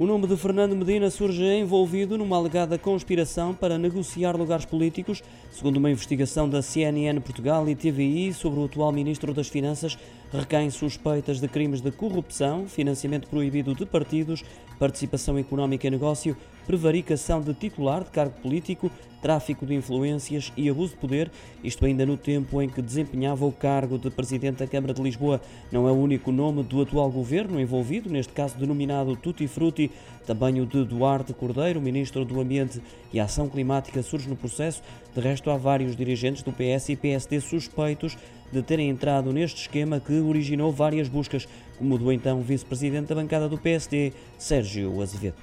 O nome de Fernando Medina surge envolvido numa alegada conspiração para negociar lugares políticos, segundo uma investigação da CNN Portugal e TVI sobre o atual Ministro das Finanças, recaem suspeitas de crimes de corrupção, financiamento proibido de partidos, participação económica em negócio, prevaricação de titular de cargo político, tráfico de influências e abuso de poder, isto ainda no tempo em que desempenhava o cargo de Presidente da Câmara de Lisboa. Não é o único nome do atual governo envolvido, neste caso denominado Tutti Frutti, também o de Duarte Cordeiro, Ministro do Ambiente e Ação Climática, surge no processo. De resto, há vários dirigentes do PS e PSD suspeitos de terem entrado neste esquema que originou várias buscas, como do então vice-presidente da bancada do PSD, Sérgio Azevedo.